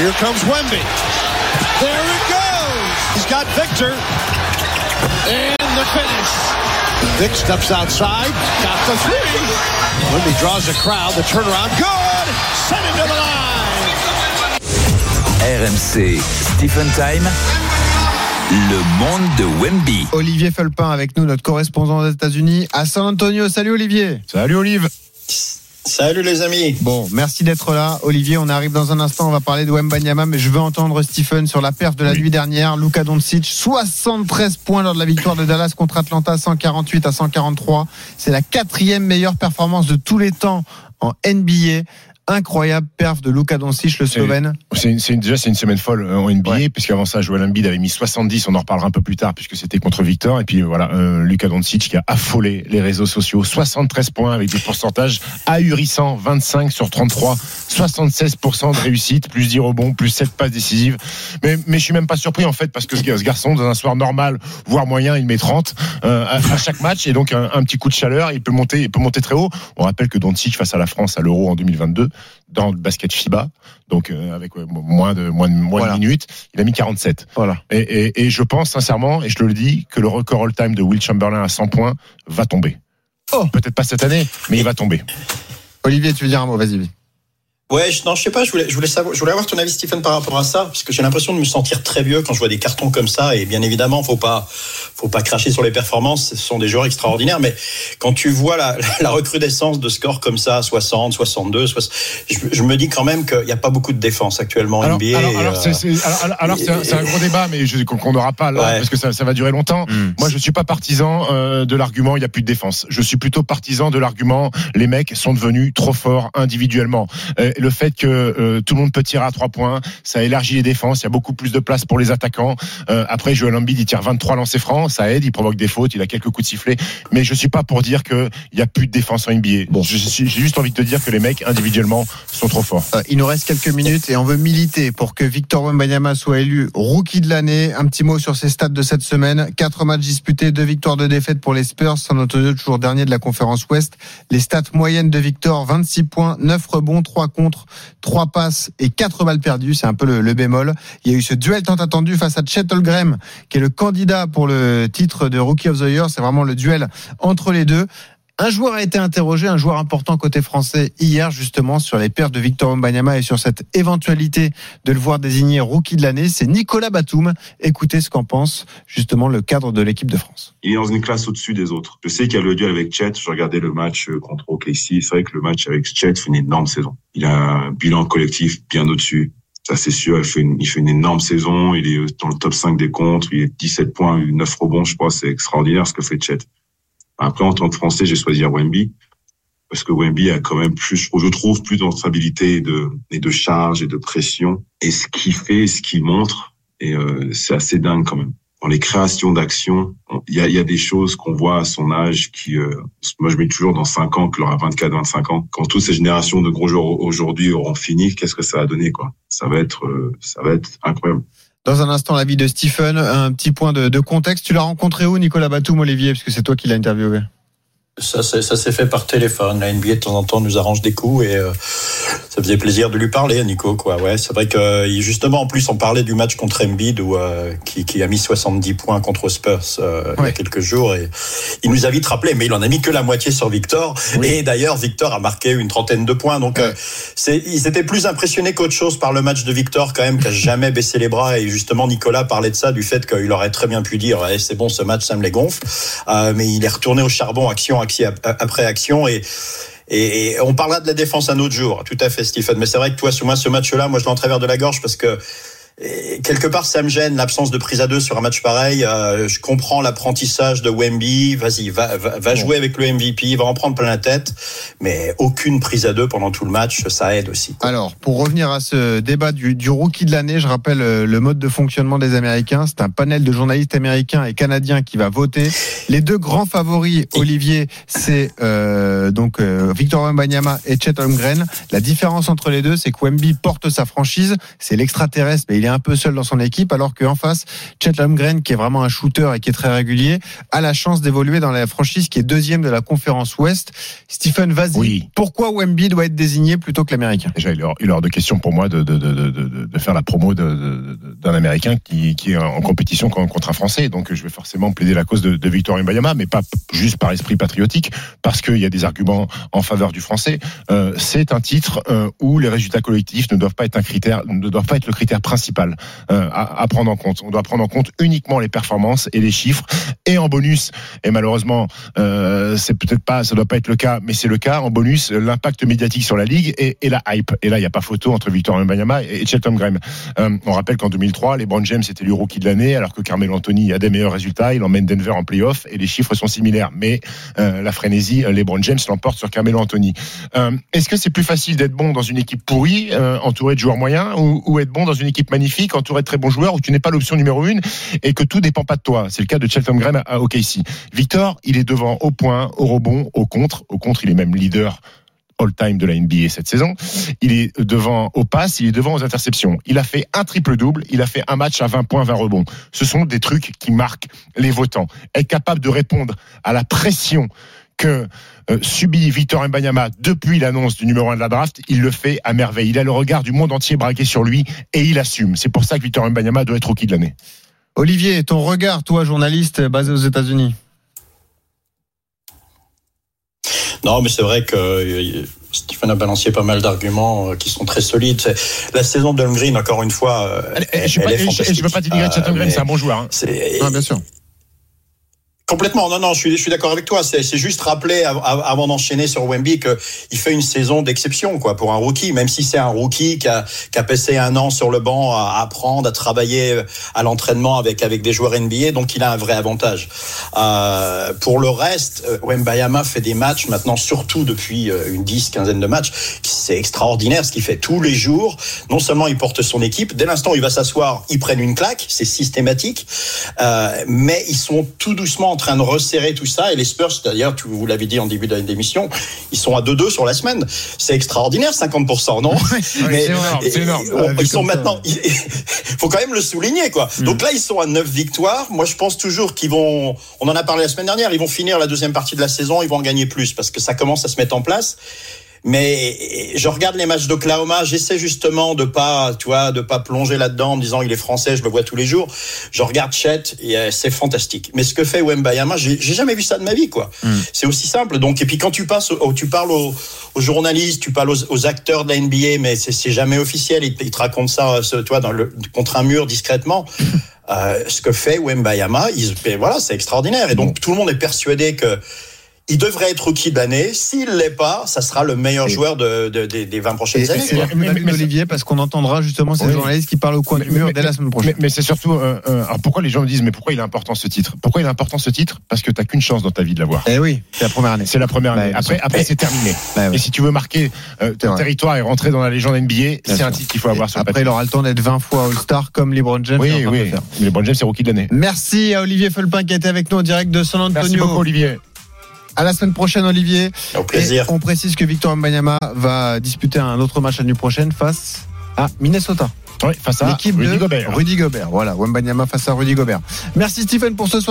Here comes Wemby. There it goes. He's got Victor. And the finish. Vic steps outside. Got the three. Wemby draws a crowd. The turnaround. Good. Send him to the line. RMC Stephen Time. Le monde de Wemby. Olivier Felpin avec nous, notre correspondant aux États-Unis à San Antonio. Salut Olivier. Salut Olive. Salut les amis. Bon, merci d'être là. Olivier, on arrive dans un instant, on va parler de Wembanyama, mais je veux entendre Stephen sur la perte de la nuit dernière. Luka Doncic, 73 points lors de la victoire de Dallas contre Atlanta, 148 à 143. C'est la quatrième meilleure performance de tous les temps en NBA incroyable perf de Luka Doncic, le Slovène. C'est, déjà c'est une semaine folle euh, en NBA, puisqu'avant ça, Joel Embiid avait mis 70. On en reparlera un peu plus tard, puisque c'était contre Victor. Et puis voilà, euh, Luka Doncic qui a affolé les réseaux sociaux, 73 points avec des pourcentages ahurissants, 25 sur 33, 76% de réussite, plus 10 rebonds, plus 7 passes décisives. Mais mais je suis même pas surpris en fait, parce que ce, ce garçon dans un soir normal, voire moyen, il met 30 euh, à, à, chaque match, et donc un, un, petit coup de chaleur, il peut monter, il peut monter très haut. On rappelle que Doncic face à la France à l'Euro en 2022 dans le basket FIBA, donc euh, avec ouais, moins de moins de, moins voilà. de minutes, il a mis 47. Voilà. Et, et, et, je pense sincèrement, et je te le dis, que le record all-time de Will Chamberlain à 100 points va tomber. Oh. Peut-être pas cette année, mais il va tomber. Olivier, tu veux dire un mot? Vas-y. Ouais, je, non, je sais pas. Je voulais, je voulais savoir, je voulais avoir ton avis, Stephen, par rapport à ça, parce que j'ai l'impression de me sentir très vieux quand je vois des cartons comme ça. Et bien évidemment, faut pas, faut pas cracher sur les performances. Ce sont des joueurs extraordinaires, mais quand tu vois la, la recrudescence de scores comme ça, 60, 62, 60, je, je me dis quand même qu'il n'y a pas beaucoup de défense actuellement en alors, NBA. Alors, alors, euh, c'est, alors, alors c'est, un, un, gros débat, mais je, qu'on n'aura pas là, ouais. parce que ça, ça, va durer longtemps. Mm. Moi, je suis pas partisan euh, de l'argument il n'y a plus de défense. Je suis plutôt partisan de l'argument les mecs sont devenus trop forts individuellement. Euh, le fait que euh, tout le monde peut tirer à trois points, ça élargit les défenses, il y a beaucoup plus de place pour les attaquants. Euh, après, Joel Embiid, il tire 23 lancers francs, ça aide, il provoque des fautes, il a quelques coups de sifflet, mais je suis pas pour dire qu'il y a plus de défense en NBA. Bon, j'ai juste envie de te dire que les mecs individuellement sont trop forts. Euh, il nous reste quelques minutes et on veut militer pour que Victor Wembanyama soit élu rookie de l'année. Un petit mot sur ses stats de cette semaine. Quatre matchs disputés, deux victoires, deux défaites pour les Spurs, San Antonio toujours dernier de la conférence Ouest. Les stats moyennes de Victor, 26 points, 9 rebonds, 3 contre, 3 passes et 4 balles perdues. C'est un peu le, le, bémol. Il y a eu ce duel tant attendu face à Chet Holmgren, qui est le candidat pour le titre de Rookie of the Year. C'est vraiment le duel entre les deux. Un joueur a été interrogé, un joueur important côté français hier justement sur les pertes de Victor Wembanyama et sur cette éventualité de le voir désigné rookie de l'année. C'est Nicolas Batum. Écoutez ce qu'en pense justement le cadre de l'équipe de France. Il est dans une classe au-dessus des autres. Je sais qu'il y a le duel avec Chet. Je regardais le match contre OKC. C'est vrai que le match avec Chet fait une énorme saison. Il a un bilan collectif bien au-dessus. Ça, c'est sûr. Il fait, une, énorme saison. Il est dans le top 5 des contres. Il est 17 points, 9 rebonds. Je crois c'est extraordinaire ce que fait Chet. Après, en tant que Français, j'ai choisi Wemby parce que Wemby a quand même plus, je trouve, plus d'entrabilité et de, et de charge et de pression. Et ce qu'il fait, ce qu'il montre, et euh, c'est assez dingue quand même. Dans les créations d'actions, il y a, y a, des choses qu'on voit à son âge qui, euh, moi je mets toujours dans 5 ans, que aura 24, 25 ans. Quand toutes ces générations de gros joueurs aujourd'hui auront fini, qu'est-ce que ça va donner, quoi? Ça va être, euh, ça va être incroyable. Dans un instant, l'avis de Stephen. Un petit point de, contexte. Tu l'as rencontré où, Nicolas Batum, Olivier, parce c'est toi qui l'as interviewé ça, ça s'est fait par téléphone. La NBA de temps en temps nous arrange des coups et euh, ça faisait plaisir de lui parler, Nico. Quoi. Ouais, c'est vrai que justement, en plus, on parlait du match contre Embiid où, euh, qui, qui, a mis 70 points contre Spurs euh, ouais. il y a quelques jours. Et il nous a vite rappelé, mais il en a mis que la moitié sur Victor. Oui. Et d'ailleurs, Victor a marqué une trentaine de points. Donc, ouais. c'est, ils étaient plus impressionnés qu'autre chose par le match de Victor quand même, qui a jamais baissé les bras. Et justement, Nicolas parlait de ça, du fait qu'il aurait très bien pu dire, hey, c'est bon, ce match, ça me les gonfle. mais il est retourné au charbon, action, action après action et on parlera de la défense un autre jour, tout à fait, Stephen. Mais c'est vrai que toi, moi, ce match-là, moi, je l'en travers de la gorge parce que et quelque part, ça me gêne l'absence de prise à deux sur un match pareil. Euh, je comprends l'apprentissage de Wemby. Vas-y, va, va, va jouer avec le MVP, va en prendre plein la tête. Mais aucune prise à deux pendant tout le match, ça aide aussi. Quoi. Alors, pour revenir à ce débat du, du rookie de l'année, je rappelle euh, le mode de fonctionnement des Américains. C'est un panel de journalistes américains et canadiens qui va voter. Les deux grands favoris, Olivier, c'est euh, donc euh, Victor Wembanyama et Chet Holmgren. La différence entre les deux, c'est que Wemby porte sa franchise. C'est l'extraterrestre, mais il est un peu seul dans son équipe, alors qu'en face, Chet Holmgren, qui est vraiment un shooter et qui est très régulier, a la chance d'évoluer dans la franchise qui est deuxième de la conférence Ouest. Stephen, vas-y. Oui. Pourquoi Wemby doit être désigné plutôt que l'Américain? Déjà, il est hors- de question pour moi de, de, de, de, de- de faire la promo d'un Américain qui, qui est en compétition con- contre un Français. Donc, je vais forcément plaider la cause de, de Victor Mbayama, mais pas juste par esprit patriotique, parce qu'il y a des arguments en faveur du Français. Euh, c'est un titre euh, où les résultats collectifs ne doivent pas être un critère, ne doivent pas être le critère principal euh, à, prendre en compte. On doit prendre en compte uniquement les performances et les chiffres. Et en bonus, et malheureusement, euh, c'est peut-être pas, ça doit pas être le cas, mais c'est le cas. En bonus, l'impact médiatique sur la ligue et, et la hype. Et là, il n'y a pas photo entre Victor Wembanyama et Chet Holmgren. Euh, on rappelle qu'en 2003, LeBron James était le rookie de l'année, alors que Carmelo Anthony a des meilleurs résultats. Il emmène Denver en playoff et les chiffres sont similaires. Mais la frénésie, LeBron James l'emporte sur Carmelo Anthony. Est-ce que c'est plus facile d'être bon dans une équipe pourrie, entourée de joueurs moyens, ou, être bon dans une équipe entourée de très bons joueurs, où tu n'es pas l'option numéro une et que tout dépend pas de toi C'est le cas de Chet Holmgren à- OKC. Victor, il est devant au point, au rebond, au contre. Au contre, il est même leader all-time de la NBA cette saison. Il est devant au pass, il est devant aux interceptions. Il a fait un triple-double, il a fait un match à 20 points, 20 rebonds. Ce sont des trucs qui marquent les votants. Être capable de répondre à la pression que euh, subit Victor Mbanyama depuis l'annonce du numéro 1 de la draft, il le fait à merveille. Il a le regard du monde entier braqué sur lui et il assume. C'est pour ça que Victor Mbanyama doit être rookie de l'année. Olivier, ton regard, toi, journaliste basé aux États-Unis? Non, mais c'est vrai que euh, Stephen a balancé pas mal d'arguments euh, qui sont très solides. La saison de Holmgren, encore une fois, euh, elle, je ne elle est veux fantastique. pas dénigrer Euh, Holmgren, mais c'est un bon joueur. hein. Ah, bien sûr. Complètement, non, non, je suis, d'accord avec toi. C'est juste rappeler av- av- avant d'enchaîner sur Wemby qu'il fait une saison d'exception, quoi, pour un rookie. Même si c'est un rookie qui a, passé un an sur le banc à apprendre, à travailler à l'entraînement avec avec des joueurs NBA, donc il a un vrai avantage. Euh, pour le reste, euh, Wembayama fait des matchs maintenant, surtout depuis euh, une dix, quinzaine de matchs. C'est extraordinaire ce qu'il fait tous les jours. Non seulement il porte son équipe, dès l'instant où il va s'asseoir, ils prennent une claque, c'est systématique. Euh, mais ils sont tout doucement en train de resserrer tout ça. Et les Spurs, d'ailleurs, tu vous l'avez dit en début d'émission, ils sont à 2-2 sur la semaine. C'est extraordinaire, 50%, non? Mais- c'est énorme, c'est énorme. et- on- vu Ils sont maintenant. Il faut quand même le souligner, quoi. Donc là, ils sont à 9 victoires. Moi, je pense toujours qu'ils vont. On en a parlé la semaine dernière. Ils vont finir la deuxième partie de la saison. Ils vont en gagner plus parce que ça commence à se mettre en place. Mais je regarde les matchs d'Oklahoma, j'essaie justement de pas, tu vois, de pas plonger là-dedans en me disant il est français, je le vois tous les jours. Je regarde Chet et euh, c'est fantastique. Mais ce que fait Wembayama, j'ai j'ai jamais vu ça de ma vie, quoi. C'est aussi simple. Donc et puis quand tu passes, au- tu parles aux, aux journalistes, tu parles aux, aux acteurs de la NBA, mais c'est c'est jamais officiel. Ils, te- ils te racontent ça, euh, vois, dans le, contre un mur discrètement. Euh, ce que fait Wembayama, il, voilà, c'est extraordinaire. Et donc tout le monde est persuadé que il devrait être rookie de l'année. S'il l'est pas, ça sera le meilleur Et- joueur de, de- des- des 20 prochaines Et années. c'est d'Olivier parce qu'on entendra justement ces Oui. journalistes qui parlent au coin Mais- du mur mais- dès la semaine Mais, prochaine. mais c'est surtout. euh, euh, alors pourquoi les gens me disent, mais pourquoi il est important ce titre? Pourquoi il est important ce titre? Parce que t'as qu'une chance dans ta vie de l'avoir. Eh oui, c'est la première année. C'est la première Bah, année. Après, sûr. après c'est terminé. Bah. Et si tu veux marquer euh, ton territoire et rentrer dans la légende NBA, c'est un titre qu'il faut avoir sur le Après, il aura le temps d'être 20 fois All-Star comme LeBron James. Oui, oui. LeBron James, c'est rookie de l'année. Merci à Olivier Felpin qui a été avec nous en direct de San Merci Antonio. beaucoup, Olivier. À la semaine prochaine, Olivier. Au plaisir. Et on précise que Victor Mbanyama va disputer un autre match la nuit prochaine face à Minnesota. Oui, face à L'équipe Rudy de Gobert. Rudy Gobert. Voilà, Wembanyama face à Rudy Gobert. Merci Stephen pour ce soir.